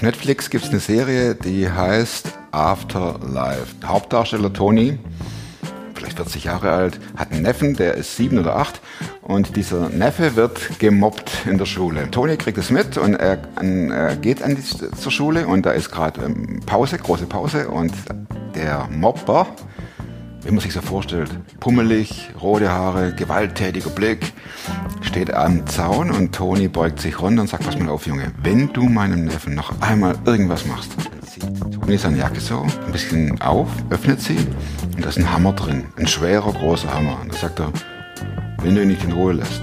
Auf Netflix gibt es eine Serie, die heißt Afterlife. Hauptdarsteller Tony, vielleicht 40 Jahre alt, hat einen Neffen, der ist sieben oder acht und dieser Neffe wird gemobbt in der Schule. Tony kriegt es mit und er, er geht an die, zur Schule und da ist gerade ähm, Pause, große Pause und der Mobber, wie man sich so vorstellt, pummelig, rote Haare, gewalttätiger Blick, steht am Zaun und Tony beugt sich runter und sagt, pass mal auf, Junge, wenn du meinem Neffen noch einmal irgendwas machst, dann zieht Tony seine Jacke so ein bisschen auf, öffnet sie und da ist ein Hammer drin, ein schwerer, großer Hammer. Und da sagt er, wenn du ihn nicht in Ruhe lässt,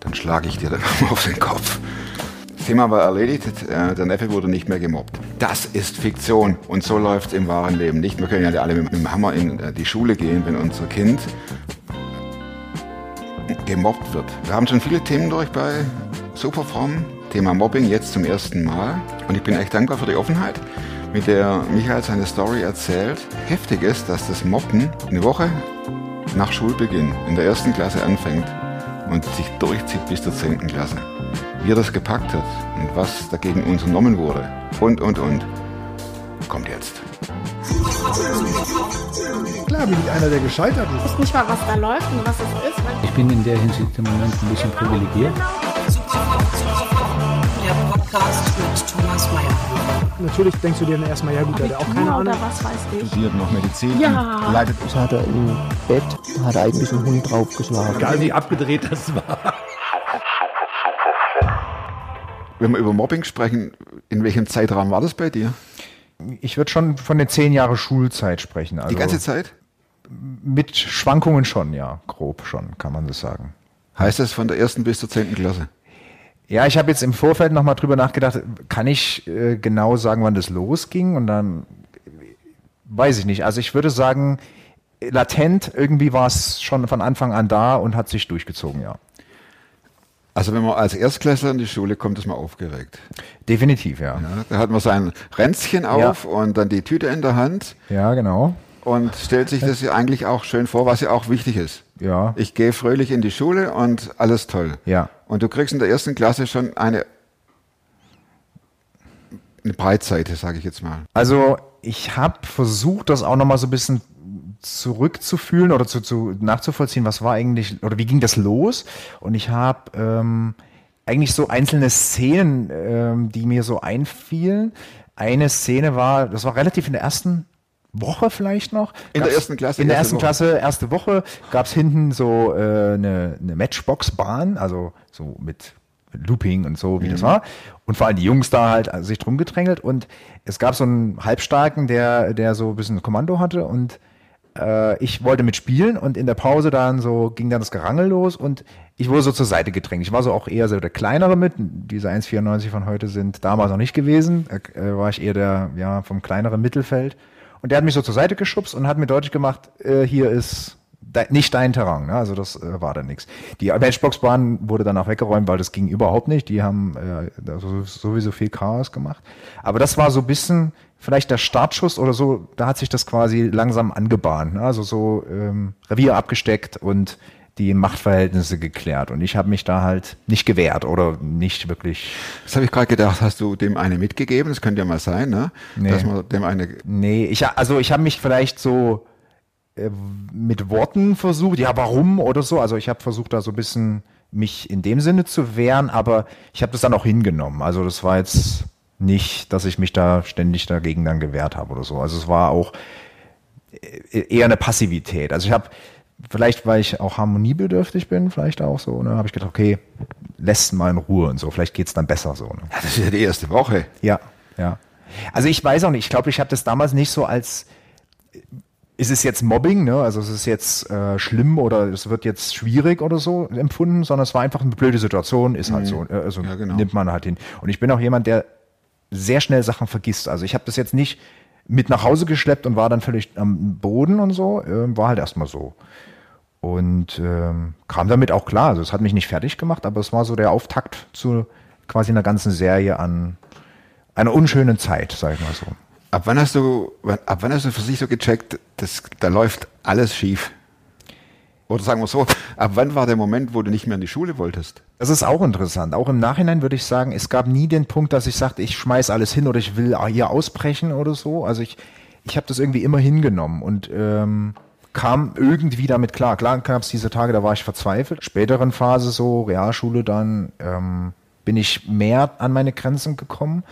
dann schlage ich dir den Hammer auf den Kopf. Das Thema war erledigt, äh, der Neffe wurde nicht mehr gemobbt. Das ist Fiktion und so läuft es im wahren Leben nicht. Wir können ja alle mit dem Hammer in äh, die Schule gehen, wenn unser Kind gemobbt wird. Wir haben schon viele Themen durch bei Superfrom. Thema Mobbing jetzt zum ersten Mal. Und ich bin echt dankbar für die Offenheit, mit der Michael seine Story erzählt. Heftig ist, dass das Mobben eine Woche nach Schulbeginn in der ersten Klasse anfängt und sich durchzieht bis zur zehnten Klasse. Wie er das gepackt hat und was dagegen unternommen wurde und, und, und, kommt jetzt. Klar bin ich einer, der gescheitert ist. Ich weiß nicht mal, was da läuft und was es ist. Ich bin in der Hinsicht im Moment ein bisschen privilegiert. Der Podcast mit Thomas Mayer. Natürlich denkst du dir dann erstmal, ja gut, der hat auch keine Ahnung. oder was weiß ich. studiert noch Medizin Ja. und leitet Das hat er im Bett, hat er eigentlich einen Hund draufgeschlagen. Egal wie abgedreht das war. Wenn wir über Mobbing sprechen, in welchem Zeitraum war das bei dir? Ich würde schon von den zehn Jahre Schulzeit sprechen. Also Die ganze Zeit? Mit Schwankungen schon, ja, grob schon, kann man das sagen. Heißt das von der ersten bis zur zehnten Klasse? Ja, ich habe jetzt im Vorfeld nochmal drüber nachgedacht, kann ich äh, genau sagen, wann das losging? Und dann äh, weiß ich nicht. Also ich würde sagen, latent irgendwie war es schon von Anfang an da und hat sich durchgezogen, ja. Also wenn man als Erstklässler in die Schule kommt, ist man aufgeregt. Definitiv, ja. Ja, da hat man sein Ränzchen auf und dann die Tüte in der Hand Ja, genau. und stellt sich das ja eigentlich auch schön vor, was ja auch wichtig ist. Ja. Ich gehe fröhlich in die Schule und alles toll. Ja. Und du kriegst in der ersten Klasse schon eine, eine Breitseite, sage ich jetzt mal. Also ich habe versucht, das auch nochmal so ein bisschen zurückzufühlen oder zu, zu nachzuvollziehen, was war eigentlich oder wie ging das los? Und ich habe ähm, eigentlich so einzelne Szenen, ähm, die mir so einfielen. Eine Szene war, das war relativ in der ersten Woche vielleicht noch. In der ersten Klasse, In der erste ersten Woche. Klasse, erste Woche, gab es hinten so äh, eine, eine Matchbox-Bahn, also so mit Looping und so, wie Mhm. das war. Und vor allem die Jungs da halt sich drum gedrängelt. Und es gab so einen Halbstarken, der, der so ein bisschen Kommando hatte und ich wollte mitspielen und in der Pause dann so ging dann das Gerangel los und ich wurde so zur Seite gedrängt. Ich war so auch eher so der kleinere mit, diese 1,94 von heute sind damals noch nicht gewesen, äh, war ich eher der, ja, vom kleineren Mittelfeld. Und der hat mich so zur Seite geschubst und hat mir deutlich gemacht, äh, hier ist de nicht dein Terrain, ne? also das äh, war dann nichts. Die Matchbox-Bahn wurde dann auch weggeräumt, weil das ging überhaupt nicht. Die haben äh, da so- sowieso viel Chaos gemacht. Aber das war so ein bisschen vielleicht der Startschuss oder so, da hat sich das quasi langsam angebahnt. Ne? Also so ähm, Revier abgesteckt und die Machtverhältnisse geklärt. Und ich habe mich da halt nicht gewehrt oder nicht wirklich. Das habe ich gerade gedacht, hast du dem eine mitgegeben? Das könnte ja mal sein, ne? Nee. Dass man dem eine. Nee, ich also ich habe mich vielleicht so äh, mit Worten versucht, ja, warum oder so. Also ich habe versucht, da so ein bisschen mich in dem Sinne zu wehren, aber ich habe das dann auch hingenommen. Also das war jetzt nicht, dass ich mich da ständig dagegen dann gewehrt habe oder so. Also es war auch äh, eher eine Passivität. Also ich habe, vielleicht weil ich auch harmoniebedürftig bin, vielleicht auch so, ne, habe ich gedacht, okay, lässt mal in Ruhe und so, vielleicht geht's dann besser so. Ne? Das ist ja die erste Woche. Ja, ja. Also ich weiß auch nicht, ich glaube, ich habe das damals nicht so als, ist es jetzt Mobbing, ne? also es ist jetzt äh, schlimm oder es wird jetzt schwierig oder so empfunden, sondern es war einfach eine blöde Situation, ist halt so, äh, also Ja, genau. nimmt man halt hin. Und ich bin auch jemand, der sehr schnell Sachen vergisst. Also ich habe das jetzt nicht mit nach Hause geschleppt und war dann völlig am Boden und so, äh, war halt erstmal so. Und ähm, kam damit auch klar. Also es hat mich nicht fertig gemacht, aber es war so der Auftakt zu quasi einer ganzen Serie an einer unschönen Zeit, sag ich mal so. Ab wann hast du, ab wann hast du für sich so gecheckt, dass da läuft alles schief? Oder sagen wir so, ab wann war der Moment, wo du nicht mehr in die Schule wolltest? Das ist auch interessant. Auch im Nachhinein würde ich sagen, es gab nie den Punkt, dass ich sagte, ich schmeiß alles hin oder ich will hier ausbrechen oder so. Also ich, ich habe das irgendwie immer hingenommen und ähm, kam irgendwie damit klar. Klar gab es diese Tage, da war ich verzweifelt. Späteren Phase so, Realschule dann, ähm, bin ich mehr an meine Grenzen gekommen.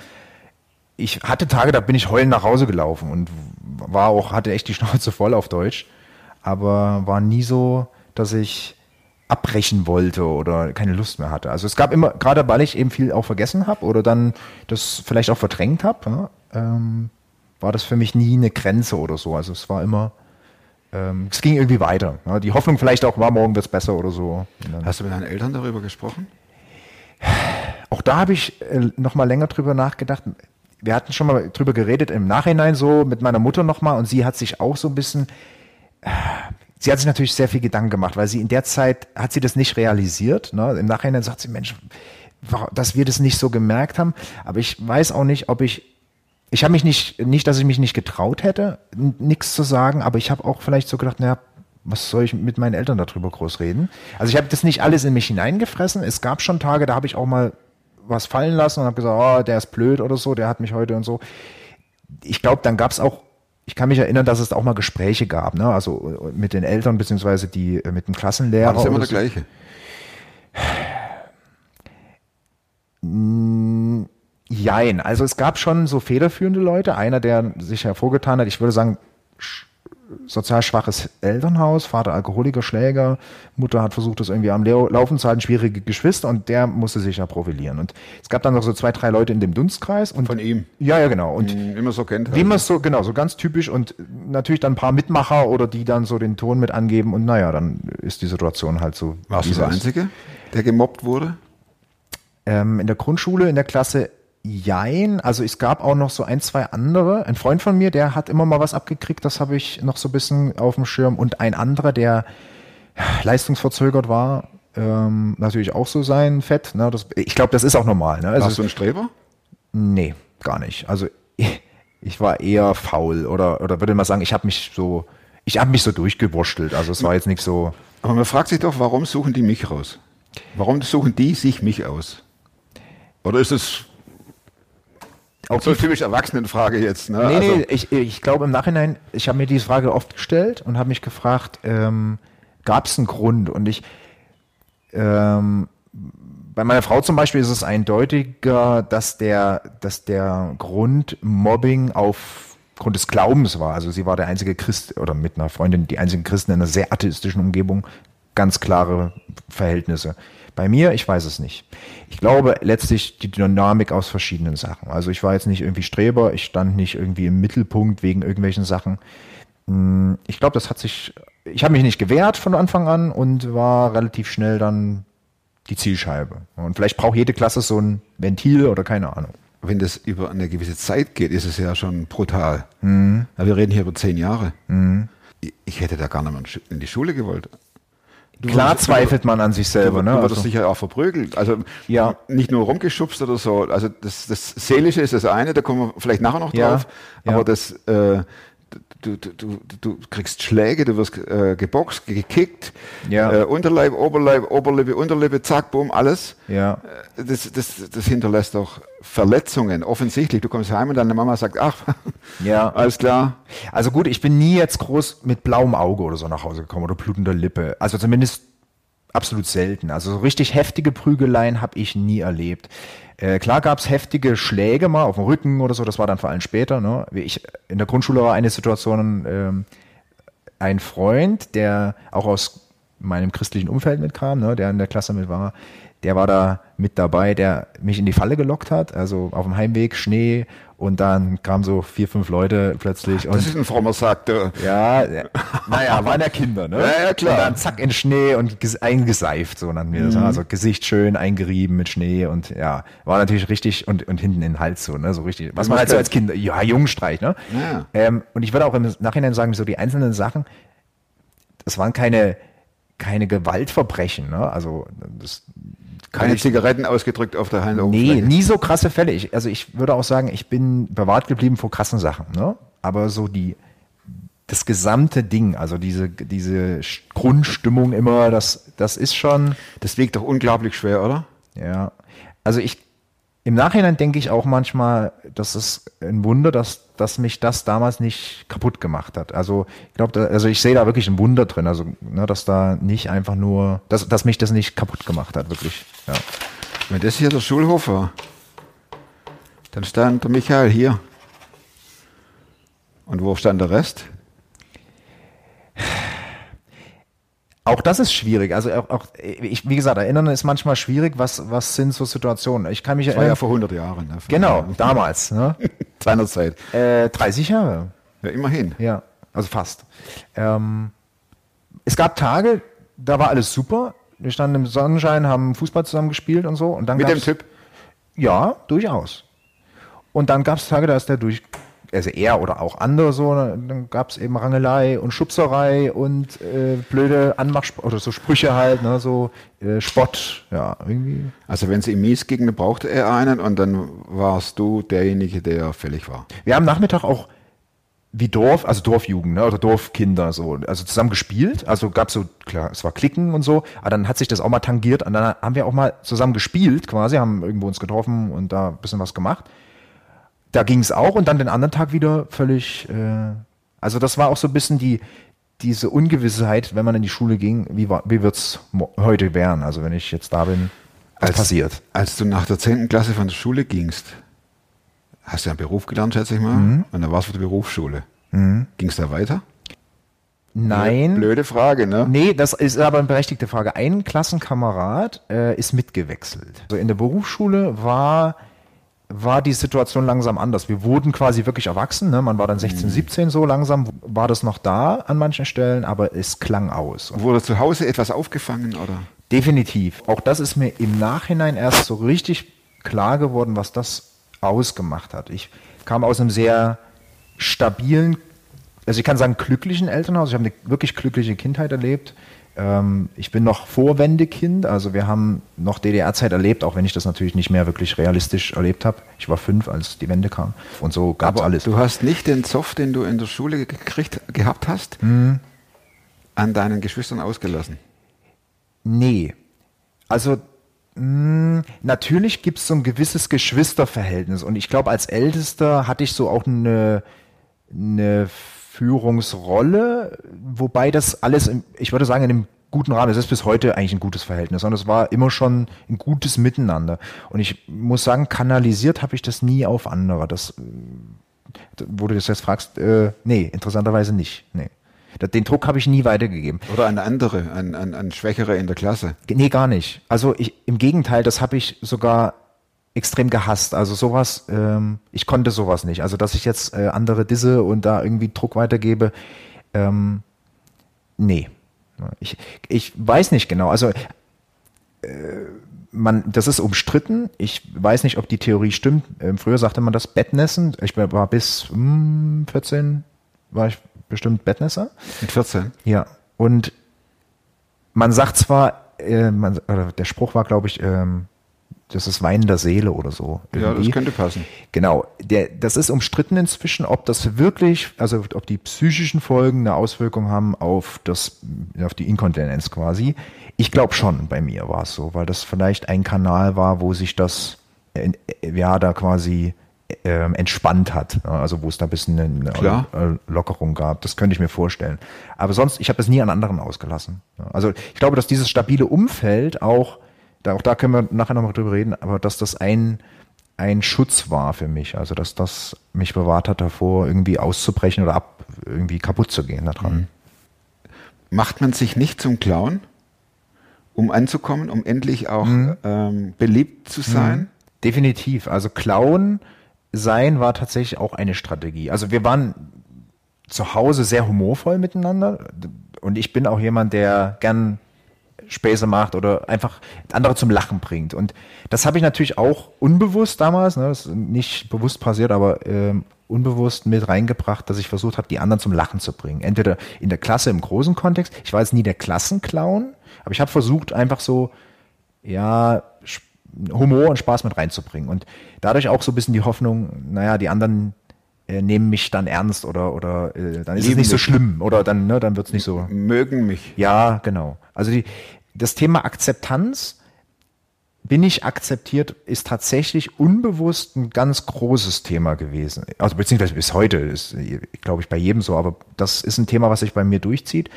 Ich hatte Tage, da bin ich heulend nach Hause gelaufen und war auch, hatte echt die Schnauze voll auf Deutsch. Aber war nie so, dass ich abbrechen wollte oder keine Lust mehr hatte. Also es gab immer, gerade weil ich eben viel auch vergessen habe oder dann das vielleicht auch verdrängt habe, ja, ähm, war das für mich nie eine Grenze oder so. Also es war immer, ähm, es ging irgendwie weiter. Ja. Die Hoffnung vielleicht auch war, morgen wird's besser oder so. Hast du mit deinen Eltern darüber gesprochen? auch da habe ich äh, noch mal länger drüber nachgedacht. Wir hatten schon mal drüber geredet im Nachhinein so mit meiner Mutter noch mal und sie hat sich auch so ein bisschen sie hat sich natürlich sehr viel Gedanken gemacht, weil sie in der Zeit hat sie das nicht realisiert. Ne? Im Nachhinein sagt sie, Mensch, dass wir das nicht so gemerkt haben. Aber ich weiß auch nicht, ob ich ich habe mich nicht, nicht, dass ich mich nicht getraut hätte, nichts zu sagen, aber ich habe auch vielleicht so gedacht, naja, was soll ich mit meinen Eltern darüber groß reden? Also ich habe das nicht alles in mich hineingefressen. Es gab schon Tage, da habe ich auch mal was fallen lassen und habe gesagt, oh, der ist blöd oder so, der hat mich heute und so. Ich glaube, dann gab es auch, ich kann mich erinnern, dass es auch mal Gespräche gab, ne? also mit den Eltern beziehungsweise die äh, mit dem Klassenlehrer. War das immer der so. gleiche? Jein. Also es gab schon so federführende Leute. Einer, der sich hervorgetan hat, ich würde sagen, sch- sozial schwaches Elternhaus, Vater Alkoholiker, Schläger, Mutter hat versucht, das irgendwie am Laufen zu halten, schwierige Geschwister und der musste sich ja profilieren. Und es gab dann noch so zwei, drei Leute in dem Dunstkreis. Und Von ihm. Ja, ja, genau. Und Wie man so kennt. wie man es so, genau, so ganz typisch und natürlich dann ein paar Mitmacher oder die dann so den Ton mit angeben und naja, dann ist die Situation halt so. Warst du der. Einzige, der gemobbt wurde? Ähm, in der Grundschule, in der Klasse Jein. Also es gab auch noch so ein, zwei andere. Ein Freund von mir, der hat immer mal was abgekriegt, das habe ich noch so ein bisschen auf dem Schirm. Und ein anderer, der leistungsverzögert war, ähm, natürlich auch so sein Fett. Ne? Das, ich glaube, das ist auch normal. Ne? Also, Warst du ein Streber? Nee, gar nicht. Also ich, ich war eher faul oder, oder würde mal sagen, ich habe mich so, ich habe mich so durchgewurschtelt. Also es war jetzt nicht so. Aber man fragt sich doch, warum suchen die mich raus? Warum suchen die sich mich aus? Oder ist es auch so eine typisch Erwachsenenfrage jetzt? Ne? Nee, Also- nee, ich, ich glaube im Nachhinein, ich habe mir diese Frage oft gestellt und habe mich gefragt, ähm, gab es einen Grund? Und ich, ähm, bei meiner Frau zum Beispiel ist es eindeutiger, dass der, dass der Grund Mobbing aufgrund des Glaubens war. Also sie war der einzige Christ oder mit einer Freundin die einzige Christen in einer sehr atheistischen Umgebung. Ganz klare Verhältnisse. Bei mir, ich weiß es nicht. Ich glaube letztlich die Dynamik aus verschiedenen Sachen. Also ich war jetzt nicht irgendwie Streber, ich stand nicht irgendwie im Mittelpunkt wegen irgendwelchen Sachen. Hm, Ich glaube, das hat sich, ich habe mich nicht gewehrt von Anfang an und war relativ schnell dann die Zielscheibe. Und vielleicht braucht jede Klasse so ein Ventil oder keine Ahnung. wenn das über eine gewisse Zeit geht, ist es ja schon brutal. Mhm. Ja, wir reden hier über zehn Jahre. Ich- Ich hätte da gar nicht mehr in die Schule gewollt. Du Klar wurdest- zweifelt man an sich Du, selber, du ne? wurdest Also, sicher auch verprügelt. Also Ja. nicht nur rumgeschubst oder so. Also das, das Seelische ist das eine, da kommen wir vielleicht nachher noch Ja, drauf. ja. Aber das, äh, du, du, du, kriegst Schläge, du wirst äh, geboxt, gekickt, Ja. äh, Unterleib, Oberleib, Oberlippe, Unterlippe, zack, boom, alles. ja. Äh, Das, das, das hinterlässt doch Verletzungen, offensichtlich. Du kommst heim und deine Mama sagt, ach, Ja. alles klar. Also gut, ich bin nie jetzt groß mit blauem Auge oder so nach Hause gekommen oder blutender Lippe. Also zumindest absolut selten. Also so richtig heftige Prügeleien habe ich nie erlebt. Äh, klar gab es heftige Schläge mal auf dem Rücken oder so, das war dann vor allem später. Ne? Ich, in der Grundschule war eine Situation, ähm, ein Freund, der auch aus meinem christlichen Umfeld mitkam, ne, der in der Klasse mit war, der war da mit dabei, der mich in die Falle gelockt hat, also auf dem Heimweg, Schnee und dann kamen so vier, fünf Leute plötzlich und Das ist ein frommer Sack. Du. ja, ja, naja, waren ja Kinder, ne? Ja, ja, klar. Und dann zack in Schnee und ges- eingeseift, so nannten wir das. Mhm. Also Gesicht schön eingerieben mit Schnee und ja, war natürlich richtig und, und hinten in den Hals so, ne? So richtig. Was man halt so als Kind, ja, Jungenstreich, ne? Ja. Ähm, und ich würde auch im Nachhinein sagen, so die einzelnen Sachen, das waren keine, keine Gewaltverbrechen, ne? Also das Keine ich- Zigaretten ausgedrückt auf der Nee, Handoberfläche. nie so krasse Fälle. Ich, also ich würde auch sagen, ich bin bewahrt geblieben vor krassen Sachen. Ne? Aber so die, das gesamte Ding, also diese, diese Grundstimmung immer, das, das ist schon, Das wiegt doch unglaublich schwer, oder? ja. Also ich, im Nachhinein denke ich auch manchmal, das ist ein Wunder, dass, dass mich das damals nicht kaputt gemacht hat. Also ich glaube, also ich sehe da wirklich ein Wunder drin, also ne, dass da nicht einfach nur, dass, dass mich das nicht kaputt gemacht hat, wirklich. Ja. Wenn das hier der Schulhof war, dann stand der Michael hier. Und wo stand der Rest? Auch das ist schwierig. Also auch, auch ich, wie gesagt, erinnern ist manchmal schwierig. Was, was sind so Situationen? Ich kann mich Das war ja erinnern. vor 100 Jahren. Ne? Genau, damals. Ne? Seinerzeit. Äh, 30 Jahre. Ja, immerhin. Ja, also fast. Ähm, es gab Tage, da war alles super. Wir standen im Sonnenschein, haben Fußball zusammen gespielt und so. Und dann Mit dem Typ. Ja, durchaus. Und dann gab es Tage, da ist der durch, also er oder auch andere so, dann gab es eben Rangelei und Schubserei und äh, blöde Anmach oder so Sprüche halt, ne, so äh, Spott, ja, irgendwie. Also wenn es ihm mies ging, dann brauchte er einen und dann warst du derjenige, der fällig war. Wir haben Nachmittag auch wie Dorf, also Dorfjugend, ne, oder Dorfkinder so, also zusammen gespielt. Also gab so, klar, es war Klicken und so, aber dann hat sich das auch mal tangiert und dann haben wir auch mal zusammen gespielt quasi, haben irgendwo uns getroffen und da ein bisschen was gemacht. Da ging es auch und dann den anderen Tag wieder völlig, äh, also das war auch so ein bisschen die, diese Ungewissheit, wenn man in die Schule ging, wie, war- wie wird's mo- heute werden? Also wenn ich jetzt da bin, was Als- passiert? Als du nach der 10. Klasse von der Schule gingst, hast du einen Beruf gelernt, schätze ich mal, Mhm. und dann warst du für die Berufsschule. Ging es da weiter? Nein. Blöde Frage, ne? Nee, das ist aber eine berechtigte Frage. Ein Klassenkamerad äh, ist mitgewechselt. Also in der Berufsschule war, war die Situation langsam anders. Wir wurden quasi wirklich erwachsen. Ne? Man war dann 16, 17 so langsam, war das noch da an manchen Stellen, aber es klang aus. Und Wurde zu Hause etwas aufgefangen, oder? definitiv. Auch das ist mir im Nachhinein erst so richtig klar geworden, was das ausgemacht hat. Ich kam aus einem sehr stabilen, also ich kann sagen glücklichen Elternhaus. Ich habe eine wirklich glückliche Kindheit erlebt. Ähm, ich bin noch Vorwendekind, also wir haben noch DDR-Zeit erlebt, auch wenn ich das natürlich nicht mehr wirklich realistisch erlebt habe. Ich war fünf, als die Wende kam und so gab es alles. Du hast nicht den Zoff, den du in der Schule gekriegt, gehabt hast, Mhm. an deinen Geschwistern ausgelassen. Nee. Also mh, natürlich gibt es so ein gewisses Geschwisterverhältnis und ich glaube, als Ältester hatte ich so auch eine, eine Führungsrolle, wobei das alles, im, ich würde sagen, in einem guten Rahmen, es ist bis heute eigentlich ein gutes Verhältnis und es war immer schon ein gutes Miteinander. Und ich muss sagen, kanalisiert habe ich das nie auf andere. Das, wo du das jetzt fragst, äh, nee, interessanterweise nicht. Nee. Den Druck habe ich nie weitergegeben. Oder an andere, an, an, an Schwächere in der Klasse. Nee, gar nicht. Also ich, im Gegenteil, das habe ich sogar extrem gehasst. Also sowas, ähm, ich konnte sowas nicht. Also dass ich jetzt äh, andere disse und da irgendwie Druck weitergebe, ähm, nee. Ich, ich weiß nicht genau. Also äh, man, das ist umstritten. Ich weiß nicht, ob die Theorie stimmt. Ähm, früher sagte man das Bettnässen. Ich war bis hm, 14 war ich bestimmt Bettnässer. Mit 14. Ja, und man sagt zwar, äh, man, oder der Spruch war, glaube ich, ähm, das ist Wein der Seele oder so. Ja, irgendwie. das könnte passen. Genau, der, das ist umstritten inzwischen, ob das wirklich, also ob die psychischen Folgen eine Auswirkung haben auf das, auf die Inkontinenz quasi. Ich glaube schon, bei mir war es so, weil das vielleicht ein Kanal war, wo sich das, ja, da quasi ähm, entspannt hat. Ja, Also wo es da ein bisschen eine Klar. äh, Lockerung gab. Das könnte ich mir vorstellen. Aber sonst, ich habe das nie an anderen ausgelassen. Ja, Also ich glaube, dass dieses stabile Umfeld auch, da, auch da können wir nachher nochmal drüber reden, aber dass das ein, ein Schutz war für mich. Also dass das mich bewahrt hat davor, irgendwie auszubrechen oder ab, irgendwie kaputt zu gehen daran. Macht man sich nicht zum Clown, um anzukommen, um endlich auch ähm, beliebt zu sein? Definitiv. Also Clown sein war tatsächlich auch eine Strategie. Also wir waren zu Hause sehr humorvoll miteinander und ich bin auch jemand, der gern Späße macht oder einfach andere zum Lachen bringt. Und das habe ich natürlich auch unbewusst damals, ne, das ist nicht bewusst passiert, aber ähm, unbewusst mit reingebracht, dass ich versucht habe, die anderen zum Lachen zu bringen. Entweder in der Klasse im großen Kontext, ich war jetzt nie der Klassenclown, aber ich habe versucht, einfach so, ja, Humor und Spaß mit reinzubringen. Und dadurch auch so ein bisschen die Hoffnung, naja, die anderen äh, nehmen mich dann ernst oder, oder äh, dann ist es Lieben nicht so mich. schlimm oder dann, ne, dann wird's nicht so. Mögen mich. Ja, genau. Also die, das Thema Akzeptanz, bin ich akzeptiert, ist tatsächlich unbewusst ein ganz großes Thema gewesen. Also beziehungsweise bis heute ist, glaube ich, bei jedem so, aber das ist ein Thema, was sich bei mir durchzieht.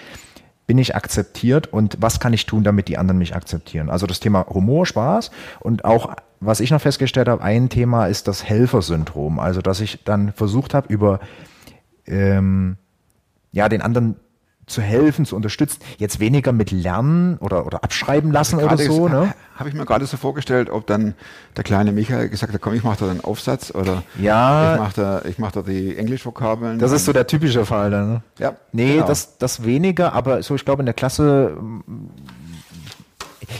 Bin ich akzeptiert und was kann ich tun, damit die anderen mich akzeptieren? Also das Thema Humor, Spaß und auch, was ich noch festgestellt habe, ein Thema ist das Helfersyndrom. Also dass ich dann versucht habe, über ähm, ja, den anderen zu helfen, zu unterstützen. Jetzt weniger mit Lernen oder, oder abschreiben lassen oder Gerade so. Ne? Habe ich mir gerade so vorgestellt, ob dann der kleine Michael gesagt hat, komm, ich mache da einen Aufsatz oder Ja. ich mache da, ich mach da die Englischvokabeln. Das ist so der typische Fall dann. Ne? Ja, Nee, genau. das, das weniger, aber so, ich glaube, in der Klasse,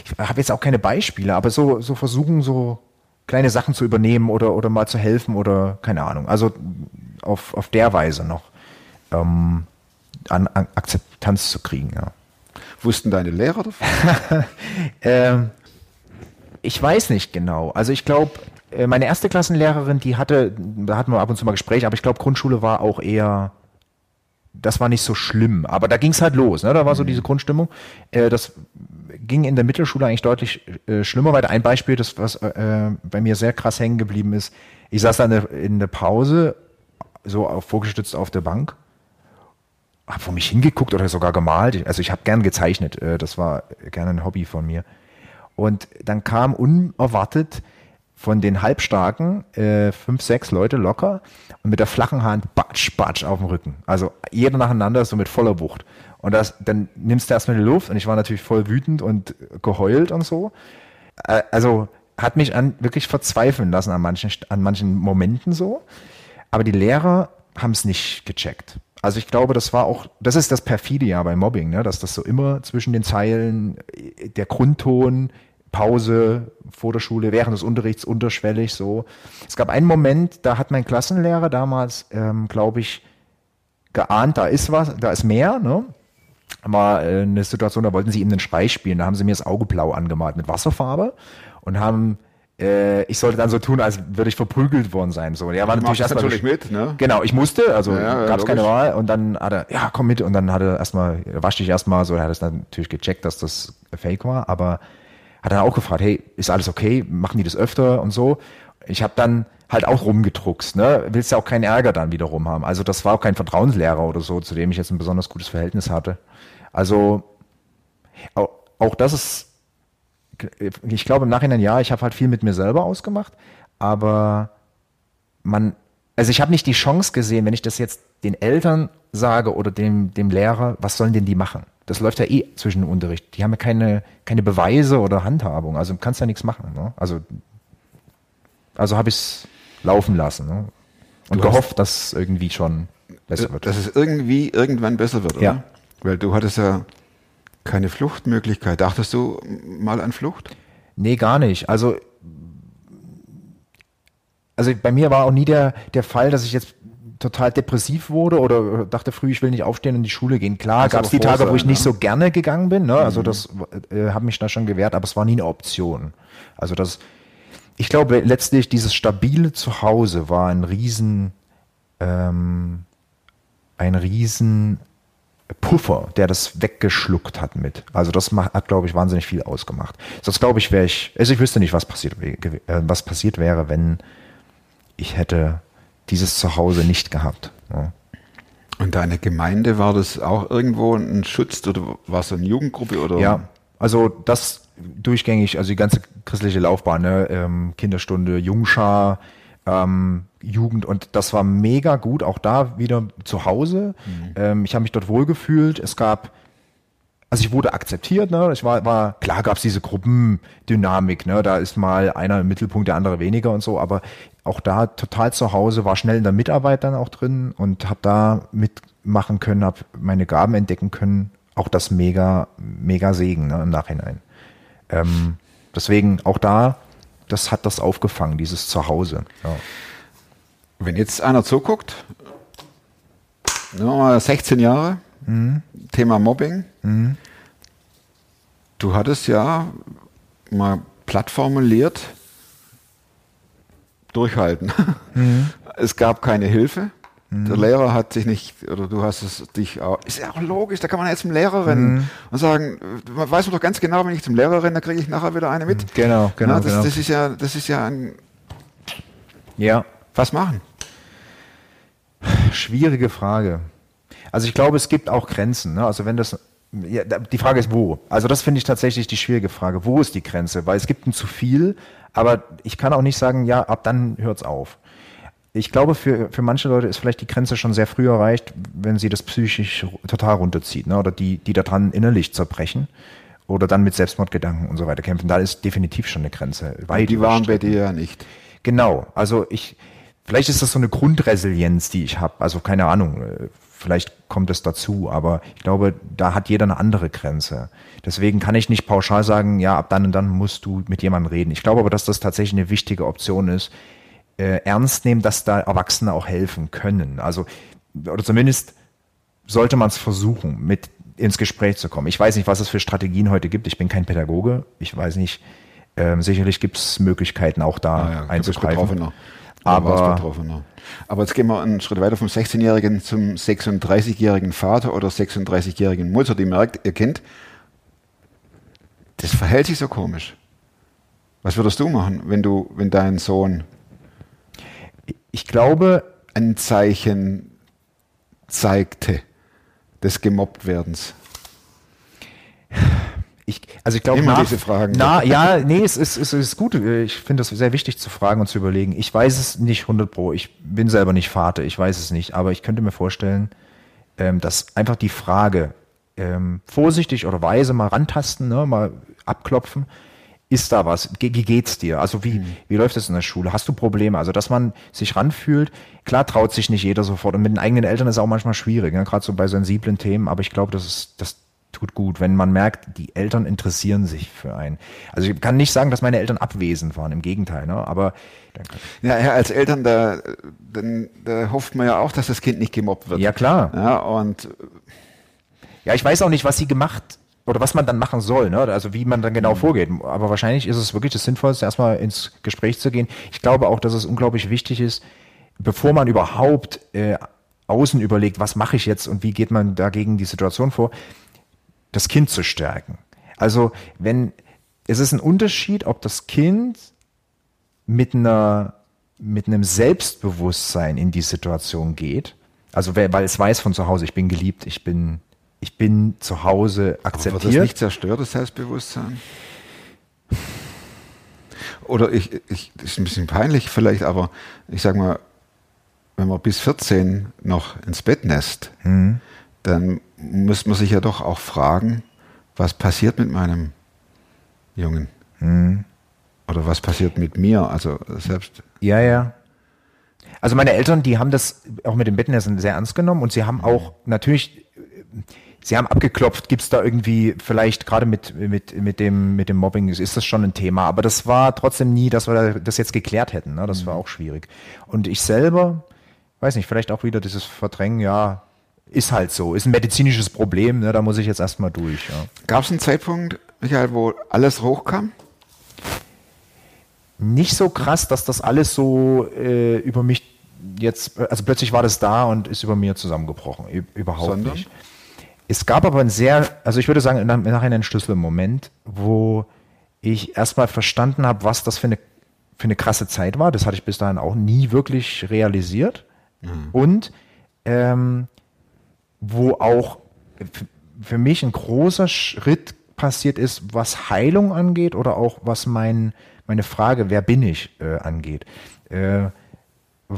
ich habe jetzt auch keine Beispiele, aber so, so versuchen, so kleine Sachen zu übernehmen oder, oder mal zu helfen oder keine Ahnung. Also auf, auf der Weise noch ähm, an, an Akzeptanz zu kriegen, ja. Wussten deine Lehrer davon? Ähm, ich weiß nicht genau. Also ich glaube, äh, meine erste Klassenlehrerin, die hatte, da hatten wir ab und zu mal Gespräche, aber ich glaube, Grundschule war auch eher, das war nicht so schlimm. Aber da ging es halt los, ne? da war so diese Grundstimmung. Äh, das ging in der Mittelschule eigentlich deutlich äh, schlimmer weiter. Ein Beispiel, das was bei mir sehr krass hängen geblieben ist, ich saß dann in der- in der Pause, so auf, vorgestützt auf der Bank habe vor mich hingeguckt oder sogar gemalt. Also ich habe gern gezeichnet. äh, Das war gerne ein Hobby von mir. Und dann kam unerwartet von den Halbstarken äh, fünf, sechs Leute locker und mit der flachen Hand batsch, batsch auf dem Rücken. Also jeder nacheinander so mit voller Wucht. Und das, dann nimmst du erstmal die Luft und ich war natürlich voll wütend und geheult und so. Äh, also hat mich an wirklich verzweifeln lassen an manchen, an manchen Momenten so. Aber die Lehrer haben es nicht gecheckt. Also ich glaube, das war auch, das ist das perfide ja bei Mobbing, ne? dass das so immer zwischen den Zeilen, äh, der Grundton, Pause vor der Schule, während des Unterrichts unterschwellig so. Es gab einen Moment, da hat mein Klassenlehrer damals, ähm, glaube ich, geahnt, da ist was, da ist mehr, ne? War äh, eine Situation, da wollten sie ihm einen Schrei spielen, da haben sie mir das Auge blau angemalt mit Wasserfarbe und haben äh, ich sollte dann so tun, als würde ich verprügelt worden sein. So, er war natürlich erstmal natürlich mit, ne? Genau, ich musste, also Ja, ja, gab es keine. Wahl und dann hat er, ja, komm mit und dann hat er erstmal, wasch dich erstmal, so, er hat es natürlich gecheckt, dass das Fake war, aber hat dann auch gefragt, hey, ist alles okay, machen die das öfter und so. Ich habe dann halt auch rumgedruckst, ne? Willst ja auch keinen Ärger dann wiederum haben. Also das war auch kein Vertrauenslehrer oder so, zu dem ich jetzt ein besonders gutes Verhältnis hatte. Also auch, auch das ist ich glaube im Nachhinein ja, ich habe halt viel mit mir selber ausgemacht, aber man, also ich habe nicht die Chance gesehen, wenn ich das jetzt den Eltern sage oder dem, dem Lehrer, was sollen denn die machen? Das läuft ja eh zwischen dem Unterricht. Die haben ja keine, keine Beweise oder Handhabung, also kannst ja nichts machen. Ne? Also, also habe ich es laufen lassen ne? und Du gehofft, dass es irgendwie schon besser wird. Dass es irgendwie irgendwann besser wird, oder? Ja. Weil du hattest ja keine Fluchtmöglichkeit. Dachtest du mal an Flucht? Nee, gar nicht. Also, also bei mir war auch nie der, der Fall, dass ich jetzt total depressiv wurde oder dachte früh, ich will nicht aufstehen und in die Schule gehen. Klar, Muss gab es die Tage, wo ich sein, nicht so gerne gegangen bin. Ne? Also das äh, habe mich da schon gewehrt, aber es war nie eine Option. Also das, ich glaube letztlich dieses stabile Zuhause war ein riesen, ähm, ein riesen Puffer, der das weggeschluckt hat mit. Also das macht, hat, glaube ich, wahnsinnig viel ausgemacht. Sonst glaube ich, wäre ich, also ich wüsste nicht, was passiert, äh, was passiert wäre, wenn ich hätte dieses Zuhause nicht gehabt. Ja. Und deine Gemeinde, war das auch irgendwo ein Schutz oder war es eine Jugendgruppe oder? Ja, also das durchgängig, also die ganze christliche Laufbahn, ne? ähm, Kinderstunde, Jungschar, ähm, Jugend und das war mega gut, auch da wieder zu Hause. Ähm, ich habe mich dort wohlgefühlt. Es gab, also ich wurde akzeptiert, ne? Ich war, war klar gab es diese Gruppendynamik, ne? Da ist mal einer im Mittelpunkt, der andere weniger und so, aber auch da total zu Hause, war schnell in der Mitarbeit dann auch drin und habe da mitmachen können, habe meine Gaben entdecken können. Auch das mega, mega Segen ne, im Nachhinein. Ähm, deswegen auch da, das hat das aufgefangen, dieses Zuhause. Ja. Wenn jetzt einer zuguckt, nehmen wir mal 16 Jahre, Mhm. Thema Mobbing. Du hattest ja mal platt formuliert, durchhalten. Mhm. Es gab keine Hilfe. Der Lehrer hat sich nicht, oder du hast es dich auch, ist ja auch logisch, da kann man jetzt zum Lehrer rennen und sagen, man weiß man doch ganz genau, wenn ich zum Lehrer renne, dann kriege ich nachher wieder eine mit. Genau, genau, Ja, das, genau. das ist ja, das ist ja ein, Ja, was machen? schwierige Frage. Also ich glaube, es gibt auch Grenzen. Ne? Also wenn das, ja, die Frage ist wo. Also das finde ich tatsächlich die schwierige Frage. Wo ist die Grenze? Weil es gibt ein zu viel, aber ich kann auch nicht sagen, ja, ab dann hört's auf. Ich glaube, für, für manche Leute ist vielleicht die Grenze schon sehr früh erreicht, wenn sie das psychisch total runterzieht, ne? oder die, die daran innerlich zerbrechen oder dann mit Selbstmordgedanken und so weiter kämpfen. Da ist definitiv schon eine Grenze. Weit Die waren bei dir ja nicht. Genau, also ich, vielleicht ist das so eine Grundresilienz, die ich habe. Also keine Ahnung, äh, vielleicht kommt es dazu, aber ich glaube, da hat jeder eine andere Grenze. Deswegen kann ich nicht pauschal sagen, ja, ab dann und dann musst du mit jemandem reden. Ich glaube aber, dass das tatsächlich eine wichtige Option ist, äh, ernst nehmen, dass da Erwachsene auch helfen können. Also, oder zumindest sollte man es versuchen, mit ins Gespräch zu kommen. Ich weiß nicht, was es für Strategien heute gibt. Ich bin kein Pädagoge. Ich weiß nicht. Ähm, sicherlich gibt es Möglichkeiten, auch da Ah ja, du bist einzugreifen. Aber- Betroffener. Aber jetzt gehen wir einen Schritt weiter vom 16-Jährigen zum 36-jährigen Vater oder 36-jährigen Mutter, die merkt, ihr Kind, das verhält sich so komisch. Was würdest du machen, wenn du, wenn dein Sohn Ich glaube, ein Zeichen zeigte des Gemobbtwerdens? ich, also ich glaube, Immer nach- diese Fragen. Na, ja, nee, es ist, es ist gut. Ich finde es sehr wichtig zu fragen und zu überlegen. Ich weiß es nicht 100 pro. Ich bin selber nicht Vater. Ich weiß es nicht. Aber ich könnte mir vorstellen, ähm, dass einfach die Frage ähm, vorsichtig oder weise mal rantasten, ne, mal abklopfen. Ist da was? Ge- Wie geht's dir? Also wie, wie läuft es in der Schule? Hast du Probleme? Also, dass man sich ranfühlt. Klar traut sich nicht jeder sofort. Und mit den eigenen Eltern ist auch manchmal schwierig, ne? gerade so bei sensiblen Themen. Aber ich glaube, das ist, das tut gut, wenn man merkt, die Eltern interessieren sich für einen. Also ich kann nicht sagen, dass meine Eltern abwesend waren, im Gegenteil, ne? aber Ja, ja, als Eltern, da, dann, da hofft man ja auch, dass das Kind nicht gemobbt wird. ja klar. Ja, und Ja, ich weiß auch nicht, was sie gemacht oder was man dann machen soll, ne? also wie man dann genau vorgeht. Aber wahrscheinlich ist es wirklich das Sinnvollste, erstmal ins Gespräch zu gehen. Ich glaube auch, dass es unglaublich wichtig ist, bevor man überhaupt äh, außen überlegt, was mache ich jetzt und wie geht man dagegen die Situation vor, das Kind zu stärken. Also wenn es ist ein Unterschied, ob das Kind mit einer mit einem Selbstbewusstsein in die Situation geht, also weil es weiß von zu Hause, ich bin geliebt, ich bin ich bin zu Hause wird das akzeptiert. nicht zerstört, das Selbstbewusstsein? Oder ich, ich, das ist ein bisschen peinlich vielleicht, aber ich sag mal, wenn man bis 14 noch ins Bett nässt, Mhm. dann muss man sich ja doch auch fragen, was passiert mit meinem Jungen? Mhm. Oder was passiert mit mir? Also selbst, Ja, ja. Also meine Eltern, die haben das auch mit dem Bettenessen sehr ernst genommen und sie haben auch natürlich, sie haben abgeklopft, gibt es da irgendwie vielleicht gerade mit, mit, mit, dem, mit dem Mobbing, ist das schon ein Thema, aber das war trotzdem nie, dass wir das jetzt geklärt hätten, ne? das war auch schwierig. Und ich selber, weiß nicht, vielleicht auch wieder dieses Verdrängen, ja, ist halt so, ist ein medizinisches Problem, ne? da muss ich jetzt erstmal durch. Ja. gab es einen Zeitpunkt, Michael, wo alles hochkam? nicht so krass, dass das alles so äh, über mich jetzt, also plötzlich war das da und ist über mir zusammengebrochen. Überhaupt Sondern? nicht. Es gab aber ein sehr, also ich würde sagen, im Nachhinein einen Schlüsselmoment, wo ich erstmal verstanden habe, was das für eine, für eine krasse Zeit war. Das hatte ich bis dahin auch nie wirklich realisiert. Und ähm, wo auch für mich ein großer Schritt passiert ist, was Heilung angeht oder auch was mein, meine Frage, wer bin ich, äh, angeht. Äh,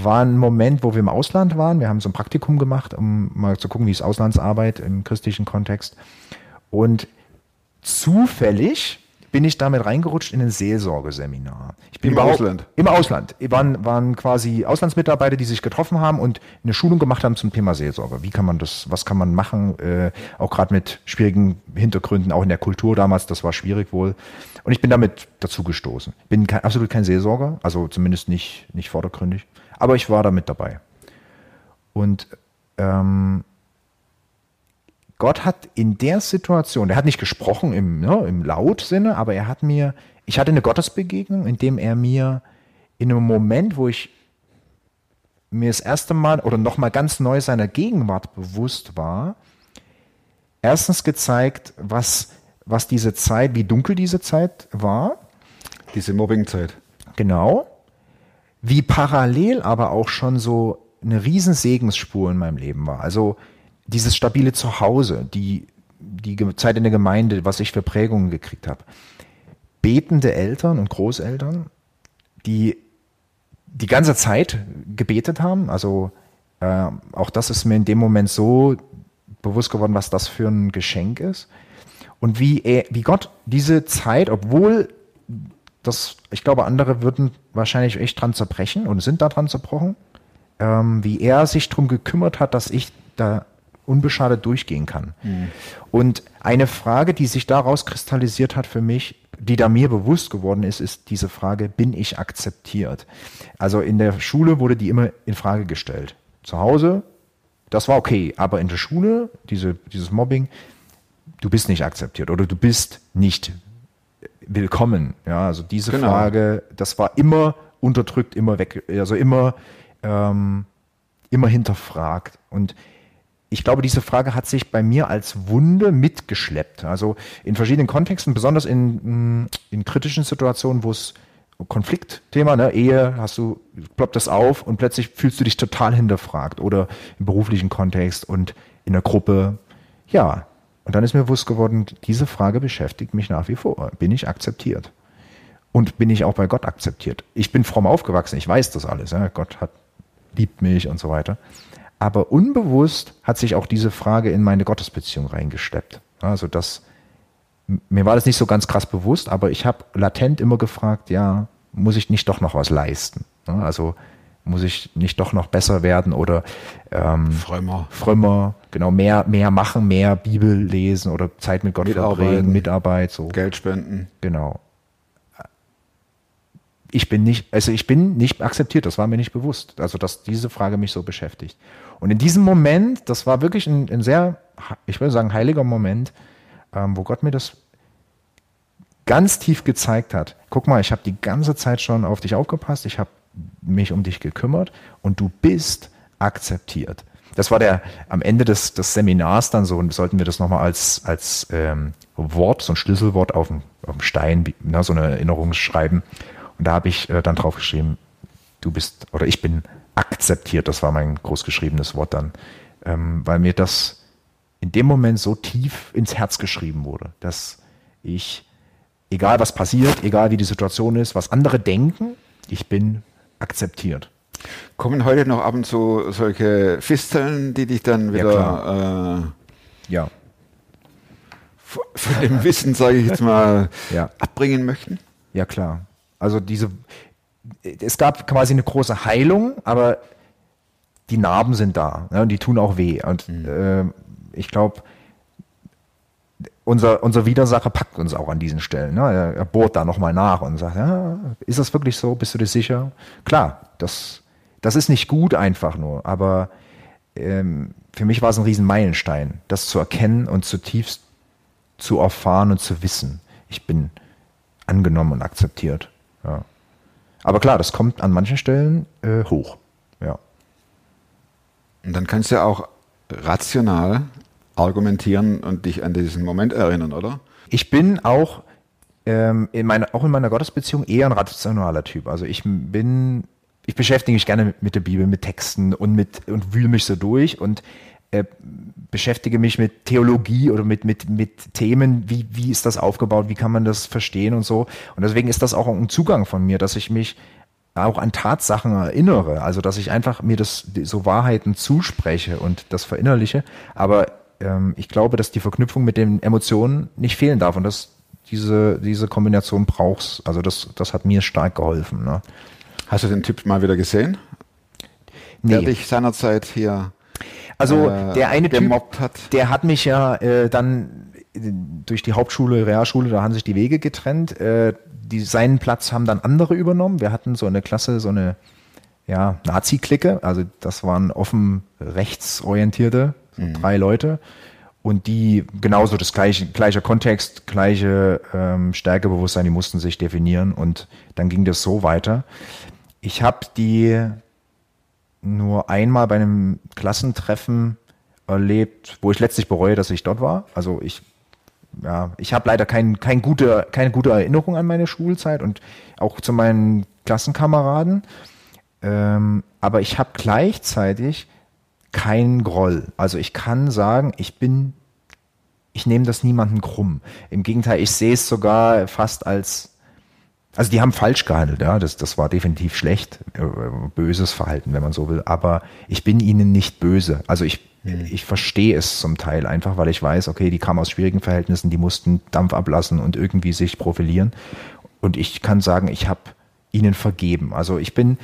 war ein Moment, wo wir im Ausland waren. Wir haben so ein Praktikum gemacht, um mal zu gucken, wie ist Auslandsarbeit im christlichen Kontext. Und zufällig bin ich damit reingerutscht in ein Seelsorgeseminar. Ich bin Im Ausland? Im Ausland. Waren, waren quasi Auslandsmitarbeiter, die sich getroffen haben und eine Schulung gemacht haben zum Thema Seelsorge. Wie kann man das, was kann man machen, äh, auch gerade mit schwierigen Hintergründen, auch in der Kultur damals, das war schwierig wohl. Und ich bin damit dazu gestoßen. Bin kein, absolut kein Seelsorger, also zumindest nicht, nicht vordergründig, aber ich war da mit dabei. Und ähm, Gott hat in der Situation, er hat nicht gesprochen im, ne, im Lautsinne, aber er hat mir, ich hatte eine Gottesbegegnung, in dem er mir in einem Moment, wo ich mir das erste Mal oder nochmal ganz neu seiner Gegenwart bewusst war, erstens gezeigt, was, was diese Zeit, wie dunkel diese Zeit war, Diese Mobbingzeit. genau, wie parallel aber auch schon so eine riesen Segensspur in meinem Leben war. Also dieses stabile Zuhause, die, die Zeit in der Gemeinde, was ich für Prägungen gekriegt habe. Betende Eltern und Großeltern, die die ganze Zeit gebetet haben. Also äh, auch das ist mir in dem Moment so bewusst geworden, was das für ein Geschenk ist. Und wie, er, wie Gott diese Zeit, obwohl das, ich glaube, andere würden wahrscheinlich echt dran zerbrechen und sind da dran zerbrochen, ähm, wie er sich darum gekümmert hat, dass ich da unbeschadet durchgehen kann. Und eine Frage, die sich daraus kristallisiert hat für mich, die da mir bewusst geworden ist, ist diese Frage, bin ich akzeptiert? Also in der Schule wurde die immer in Frage gestellt. Zu Hause, das war okay, aber in der Schule, diese, dieses Mobbing, du bist nicht akzeptiert oder du bist nicht willkommen. Ja, also diese Genau. Frage, das war immer unterdrückt, immer weg, also immer, ähm, immer hinterfragt. Und ich glaube, diese Frage hat sich bei mir als Wunde mitgeschleppt. Also in verschiedenen Kontexten, besonders in, mh, in kritischen Situationen, wo es Konfliktthema, ne, Ehe, hast du, ploppt das auf und plötzlich fühlst du dich total hinterfragt oder im beruflichen Kontext und in der Gruppe. Ja, und dann ist mir bewusst geworden, diese Frage beschäftigt mich nach wie vor. Bin ich akzeptiert? Und bin ich auch bei Gott akzeptiert? Ich bin fromm aufgewachsen, ich weiß das alles. Ja? Gott hat, liebt mich und so weiter. Aber unbewusst hat sich auch diese Frage in meine Gottesbeziehung reingesteppt. Also das, mir war das nicht so ganz krass bewusst, aber ich habe latent immer gefragt, ja, muss ich nicht doch noch was leisten? Also muss ich nicht doch noch besser werden oder ähm, Frömmer. frömmer, genau, mehr, mehr machen, mehr Bibel lesen oder Zeit mit Gott verbringen, Mitarbeit, so. Geld spenden. Genau. Ich bin nicht, also ich bin nicht akzeptiert, das war mir nicht bewusst. Also, dass diese Frage mich so beschäftigt. Und in diesem Moment, das war wirklich ein, ein sehr, ich würde sagen, heiliger Moment, ähm, wo Gott mir das ganz tief gezeigt hat. Guck mal, ich habe die ganze Zeit schon auf dich aufgepasst, ich habe mich um dich gekümmert und du bist akzeptiert. Das war der am Ende des, des Seminars dann so, und sollten wir das nochmal als, als ähm, Wort, so ein Schlüsselwort auf dem, auf dem Stein, na, so eine Erinnerung schreiben. Und da habe ich äh, dann drauf geschrieben, du bist oder ich bin akzeptiert, das war mein großgeschriebenes Wort dann, ähm, weil mir das in dem Moment so tief ins Herz geschrieben wurde, dass ich, egal was passiert, egal wie die Situation ist, was andere denken, ich bin akzeptiert. Kommen heute noch ab und zu solche Fisteln, die dich dann wieder äh, Ja. von dem Wissen, sage ich jetzt mal, Ja. abbringen möchten? Ja, klar. Also diese, es gab quasi eine große Heilung, aber die Narben sind da ne, und die tun auch weh. Und äh, ich glaube, unser, unser Widersacher packt uns auch an diesen Stellen. Ne? Er, bohrt da nochmal nach und sagt, ja, ist das wirklich so? Bist du dir sicher? Klar, das, das ist nicht gut einfach nur, aber ähm, für mich war es ein riesen Meilenstein, das zu erkennen und zutiefst zu erfahren und zu wissen. Ich bin angenommen und akzeptiert. Ja. Aber klar, das kommt an manchen Stellen äh, hoch. Ja. Und dann kannst du ja auch rational argumentieren und dich an diesen Moment erinnern, oder? Ich bin auch, ähm, in meiner, auch in meiner Gottesbeziehung eher ein rationaler Typ. Also ich bin, ich beschäftige mich gerne mit, mit der Bibel, mit Texten und mit und wühle mich so durch und äh, beschäftige mich mit Theologie oder mit, mit, mit Themen, wie, wie ist das aufgebaut, wie kann man das verstehen und so. Und deswegen ist das auch ein Zugang von mir, dass ich mich auch an Tatsachen erinnere, also dass ich einfach mir das so Wahrheiten zuspreche und das verinnerliche, aber ähm, ich glaube, dass die Verknüpfung mit den Emotionen nicht fehlen darf und dass diese, diese Kombination brauchst. Also das, das hat mir stark geholfen. Ne? Hast du den Typ mal wieder gesehen? Der dich seinerzeit hier Also äh, der eine Typ, hat? der hat mich ja äh, dann äh, durch die Hauptschule, Realschule, da haben sich die Wege getrennt. Äh, die, seinen Platz haben dann andere übernommen. Wir hatten so eine Klasse, so eine ja, Nazi-Clique. Also das waren offen rechtsorientierte, so drei Leute. Und die genauso das gleiche, gleicher Kontext, gleiche ähm, Stärkebewusstsein, die mussten sich definieren und dann ging das so weiter. Ich habe die nur einmal bei einem Klassentreffen erlebt, wo ich letztlich bereue, dass ich dort war. Also ich, ja, ich habe leider kein, kein gute, keine gute Erinnerung an meine Schulzeit und auch zu meinen Klassenkameraden. Ähm, aber ich habe gleichzeitig keinen Groll. Also ich kann sagen, ich bin, ich nehme das niemanden krumm. Im Gegenteil, ich sehe es sogar fast als also die haben falsch gehandelt, ja, das, das war definitiv schlecht, äh, böses Verhalten, wenn man so will. Aber ich bin ihnen nicht böse. Also ich, mhm. ich verstehe es zum Teil einfach, weil ich weiß, okay, die kamen aus schwierigen Verhältnissen, die mussten Dampf ablassen und irgendwie sich profilieren. Und ich kann sagen, ich habe ihnen vergeben. Also ich bin,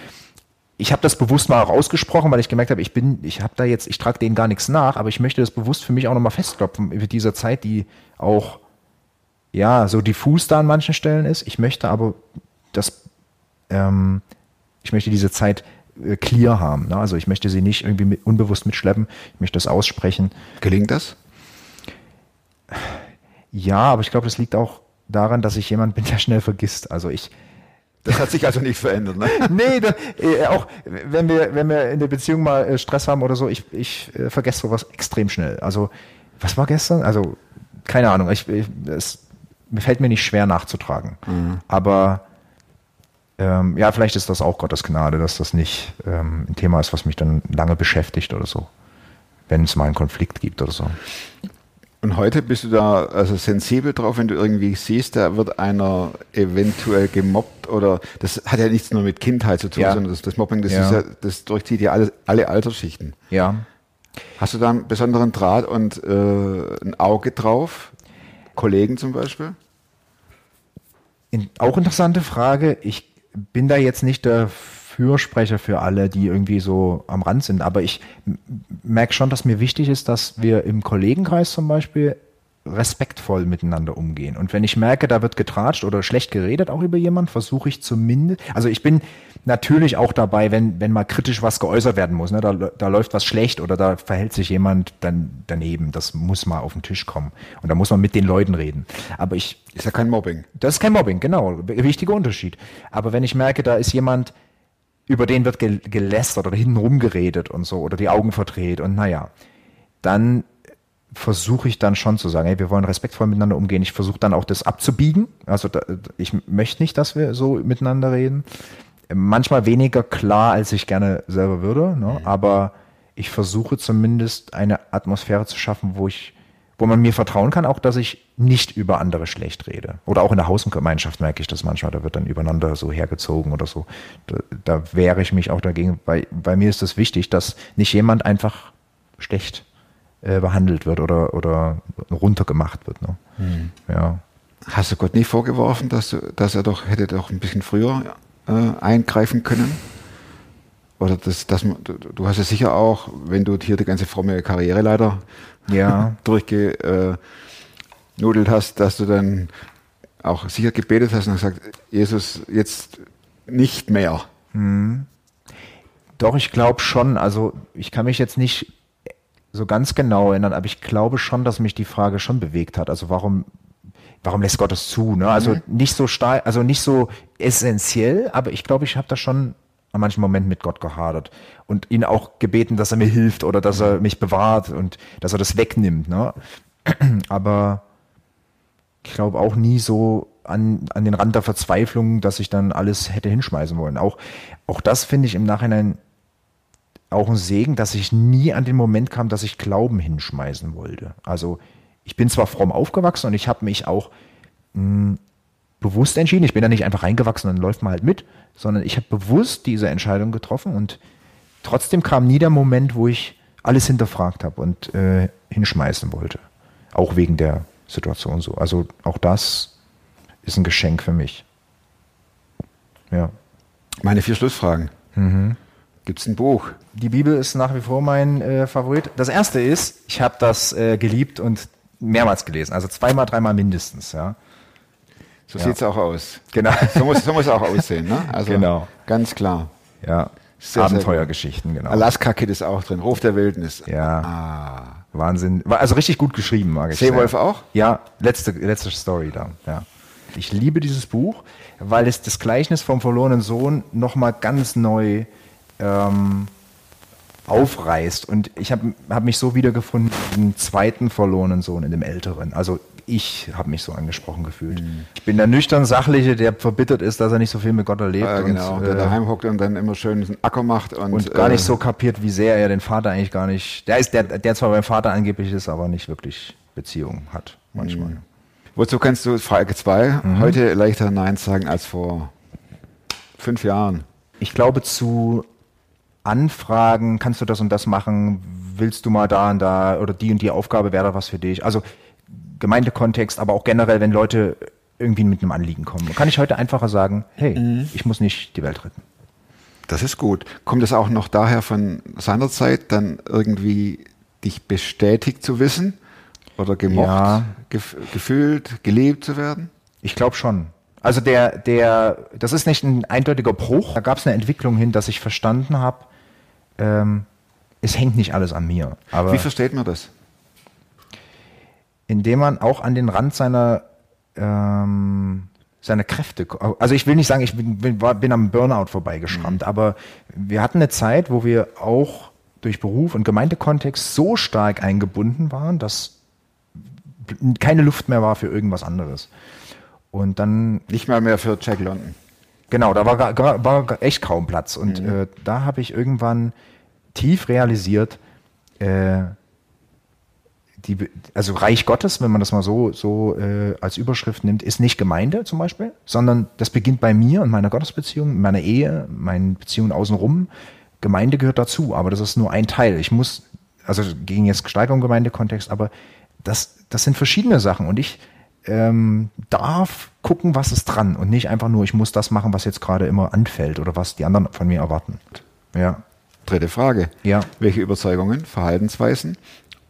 ich habe das bewusst mal auch ausgesprochen, weil ich gemerkt habe, ich bin, ich habe da jetzt, ich trage denen gar nichts nach, aber ich möchte das bewusst für mich auch nochmal festklopfen über dieser Zeit, die auch ja, so diffus da an manchen Stellen ist. Ich möchte aber das, ähm, ich möchte diese Zeit äh, clear haben. Ne? Also ich möchte sie nicht irgendwie mit, unbewusst mitschleppen. Ich möchte das aussprechen. Gelingt das? Ja, aber ich glaube, das liegt auch daran, dass ich jemand bin, der schnell vergisst. Also ich, das hat sich also nicht verändert, ne? nee, da, äh, auch wenn wir, wenn wir in der Beziehung mal äh, Stress haben oder so, ich, ich äh, vergesse sowas extrem schnell. Also, was war gestern? Also, keine Ahnung, ich, ich es mir fällt mir nicht schwer nachzutragen. Mhm. Aber ähm, ja, vielleicht ist das auch Gottes Gnade, dass das nicht ähm, ein Thema ist, was mich dann lange beschäftigt oder so. Wenn es mal einen Konflikt gibt oder so. Und heute bist du da also sensibel drauf, wenn du irgendwie siehst, da wird einer eventuell gemobbt oder das hat ja nichts nur mit Kindheit zu tun, ja. sondern das, das Mobbing, das, ja. Ist ja, das durchzieht ja alle, alle Altersschichten. Ja. Hast du da einen besonderen Draht und äh, ein Auge drauf? Kollegen zum Beispiel? In, auch interessante Frage. Ich bin da jetzt nicht der Fürsprecher für alle, die irgendwie so am Rand sind, aber ich merke schon, dass mir wichtig ist, dass wir im Kollegenkreis zum Beispiel respektvoll miteinander umgehen. Und wenn ich merke, da wird getratscht oder schlecht geredet auch über jemand, versuche ich zumindest, also ich bin natürlich auch dabei, wenn, wenn mal kritisch was geäußert werden muss, ne, da, da läuft was schlecht oder da verhält sich jemand dann daneben, das muss mal auf den Tisch kommen. Und da muss man mit den Leuten reden. Aber ich. Ist ja kein Mobbing. Das ist kein Mobbing, genau. Wichtiger Unterschied. Aber wenn ich merke, da ist jemand, über den wird gelästert oder hintenrum geredet und so oder die Augen verdreht und naja, dann versuche ich dann schon zu sagen, hey, wir wollen respektvoll miteinander umgehen. Ich versuche dann auch das abzubiegen. Also da, ich möchte nicht, dass wir so miteinander reden. Manchmal weniger klar, als ich gerne selber würde, ne? Mhm. aber ich versuche zumindest eine Atmosphäre zu schaffen, wo ich, wo man mir vertrauen kann, auch dass ich nicht über andere schlecht rede. Oder auch in der Hausgemeinschaft merke ich das manchmal, da wird dann übereinander so hergezogen oder so. Da, da wehre ich mich auch dagegen, weil bei mir ist es wichtig, dass nicht jemand einfach schlecht äh, behandelt wird oder, oder runtergemacht wird. Ne? Mhm. Ja. Hast du Gott nie vorgeworfen, dass, du, dass er doch hätte doch ein bisschen früher äh, eingreifen können? Oder das, das, du, hast ja sicher auch, wenn du hier die ganze fromme Karriere leider ja. durchgenudelt hast, dass du dann auch sicher gebetet hast und gesagt, Jesus, jetzt nicht mehr. Hm. Doch, ich glaube schon. Also ich kann mich jetzt nicht so ganz genau erinnern, aber ich glaube schon, dass mich die Frage schon bewegt hat. Also warum, warum lässt Gott das zu? Ne? Also mhm. nicht so stark, also nicht so essentiell, aber ich glaube, ich habe da schon an manchen Momenten mit Gott gehadert und ihn auch gebeten, dass er mir hilft oder dass er mich bewahrt und dass er das wegnimmt. Ne? Aber ich glaube auch nie so an, an den Rand der Verzweiflung, dass ich dann alles hätte hinschmeißen wollen. Auch, auch das finde ich im Nachhinein auch ein Segen, dass ich nie an den Moment kam, dass ich Glauben hinschmeißen wollte. Also ich bin zwar fromm aufgewachsen und ich habe mich auch mh, hm, bewusst entschieden. Ich bin da nicht einfach reingewachsen und läuft mal halt mit, sondern ich habe bewusst diese Entscheidung getroffen und trotzdem kam nie der Moment, wo ich alles hinterfragt habe und äh, hinschmeißen wollte. Auch wegen der Situation so. Also auch das ist ein Geschenk für mich. Ja. Meine vier Schlussfragen. Mhm. Gibt es ein Buch? Die Bibel ist nach wie vor mein äh, Favorit. Das erste ist, ich habe das äh, geliebt und mehrmals gelesen, also zweimal, dreimal mindestens. Ja. So ja. sieht es auch aus. Genau. So muss, so muss es auch aussehen. Ne? Also genau. Ganz klar. Ja. Sehr, Abenteuergeschichten, genau. Alaska Kid ist auch drin. Ruf der Wildnis. Ja. Ah. Wahnsinn. Also richtig gut geschrieben, mag ich Seewolf auch? Ja, letzte, letzte Story da. Ja. Ich liebe dieses Buch, weil es das Gleichnis vom verlorenen Sohn nochmal ganz neu ähm, aufreißt. Und ich habe hab mich so wiedergefunden im zweiten verlorenen Sohn, in dem älteren. Also ich habe mich so angesprochen gefühlt. Mhm. Ich bin der nüchtern Sachliche, der verbittert ist, dass er nicht so viel mit Gott erlebt. Ja, genau, und, der äh, daheim hockt und dann immer schön einen Acker macht und, und gar nicht äh, so kapiert, wie sehr er den Vater eigentlich gar nicht. Der ist, der, der zwar beim Vater angeblich ist, aber nicht wirklich Beziehung hat manchmal. Wozu kannst du, Frage 2, Mhm. heute leichter Nein sagen als vor fünf Jahren? Ich glaube zu Anfragen, kannst du das und das machen, willst du mal da und da oder die und die Aufgabe wäre da was für dich. Also Gemeindekontext, aber auch generell, wenn Leute irgendwie mit einem Anliegen kommen. Kann ich heute einfacher sagen, hey, Mhm. ich muss nicht die Welt retten. Das ist gut. Kommt es auch noch daher von seiner Zeit, dann irgendwie dich bestätigt zu wissen oder gemocht, Ja. gef gefühlt, geliebt zu werden? Ich glaube schon. Also der, der, das ist nicht ein eindeutiger Bruch. Da gab es eine Entwicklung hin, dass ich verstanden habe, ähm, es hängt nicht alles an mir. Aber Wie versteht man das? Indem man auch an den Rand seiner, ähm, seiner Kräfte, also ich will nicht sagen, ich bin, bin, war- bin am Burnout vorbeigeschrammt, aber wir hatten eine Zeit, wo wir auch durch Beruf und Gemeindekontext so stark eingebunden waren, dass keine Luft mehr war für irgendwas anderes. Und dann Nicht mal mehr für Jack London. Genau, da war, war echt kaum Platz. Und äh, da habe ich irgendwann tief realisiert, äh, die, also Reich Gottes, wenn man das mal so, so äh, als Überschrift nimmt, ist nicht Gemeinde zum Beispiel, sondern das beginnt bei mir und meiner Gottesbeziehung, meiner Ehe, meinen Beziehungen außenrum. Gemeinde gehört dazu, aber das ist nur ein Teil. Ich muss, also gegen jetzt Steigerung Gemeindekontext, aber das, das sind verschiedene Sachen und ich ähm, darf gucken, was ist dran und nicht einfach nur, ich muss das machen, was jetzt gerade immer anfällt oder was die anderen von mir erwarten. Ja. Dritte Frage. Ja. Welche Überzeugungen, Verhaltensweisen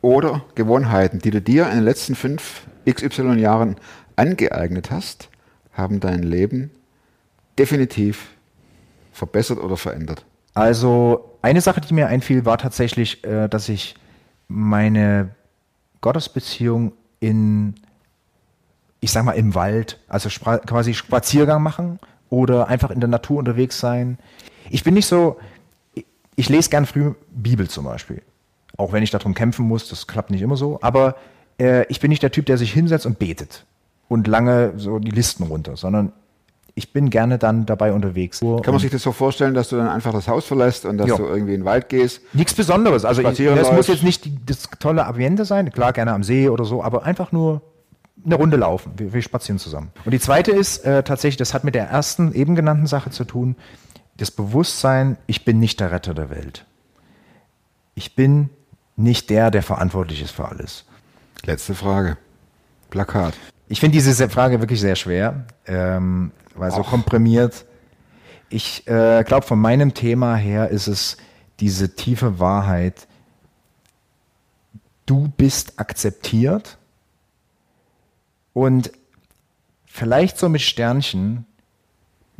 oder Gewohnheiten, die du dir in den letzten fünf XY Jahren angeeignet hast, haben dein Leben definitiv verbessert oder verändert? Also eine Sache, die mir einfiel, war tatsächlich, äh, dass ich meine Gottesbeziehung in, ich sag mal, im Wald, also quasi Spaziergang machen oder einfach in der Natur unterwegs sein. Ich bin nicht so, ich lese gern früh Bibel zum Beispiel. Auch wenn ich darum kämpfen muss, das klappt nicht immer so. Aber äh, ich bin nicht der Typ, der sich hinsetzt und betet und lange so die Listen runter, sondern ich bin gerne dann dabei unterwegs. Kann man sich das so vorstellen, dass du dann einfach das Haus verlässt und dass Ja. du irgendwie in den Wald gehst? Nichts Besonderes. Also ich, das muss läufst. jetzt nicht die, das tolle Ambiente sein, klar gerne am See oder so, aber einfach nur eine Runde laufen. Wir, wir spazieren zusammen. Und die zweite ist äh, tatsächlich, das hat mit der ersten eben genannten Sache zu tun, das Bewusstsein, ich bin nicht der Retter der Welt. Ich bin nicht der, der verantwortlich ist für alles. Letzte Frage. Plakat. Ich finde diese Frage wirklich sehr schwer, ähm, weil so komprimiert. Ich äh, glaube, von meinem Thema her ist es diese tiefe Wahrheit, du bist akzeptiert und vielleicht so mit Sternchen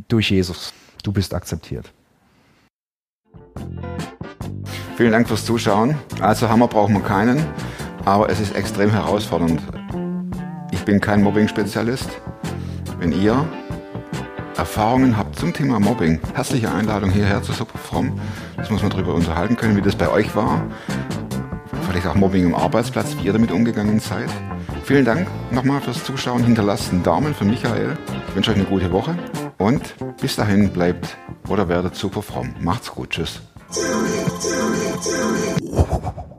durch Jesus. Du bist akzeptiert. Vielen Dank fürs Zuschauen. Also Hammer brauchen wir keinen, aber es ist extrem herausfordernd. Ich bin kein Mobbing-Spezialist. Wenn ihr Erfahrungen habt zum Thema Mobbing, herzliche Einladung hierher zu Superfrom. Das muss man darüber unterhalten können, wie das bei euch war. Vielleicht auch Mobbing am Arbeitsplatz, wie ihr damit umgegangen seid. Vielen Dank nochmal fürs Zuschauen. Hinterlasst einen Daumen für Michael. Ich wünsche euch eine gute Woche und bis dahin bleibt oder werdet super fromm. Macht's gut. Tschüss. Tell me.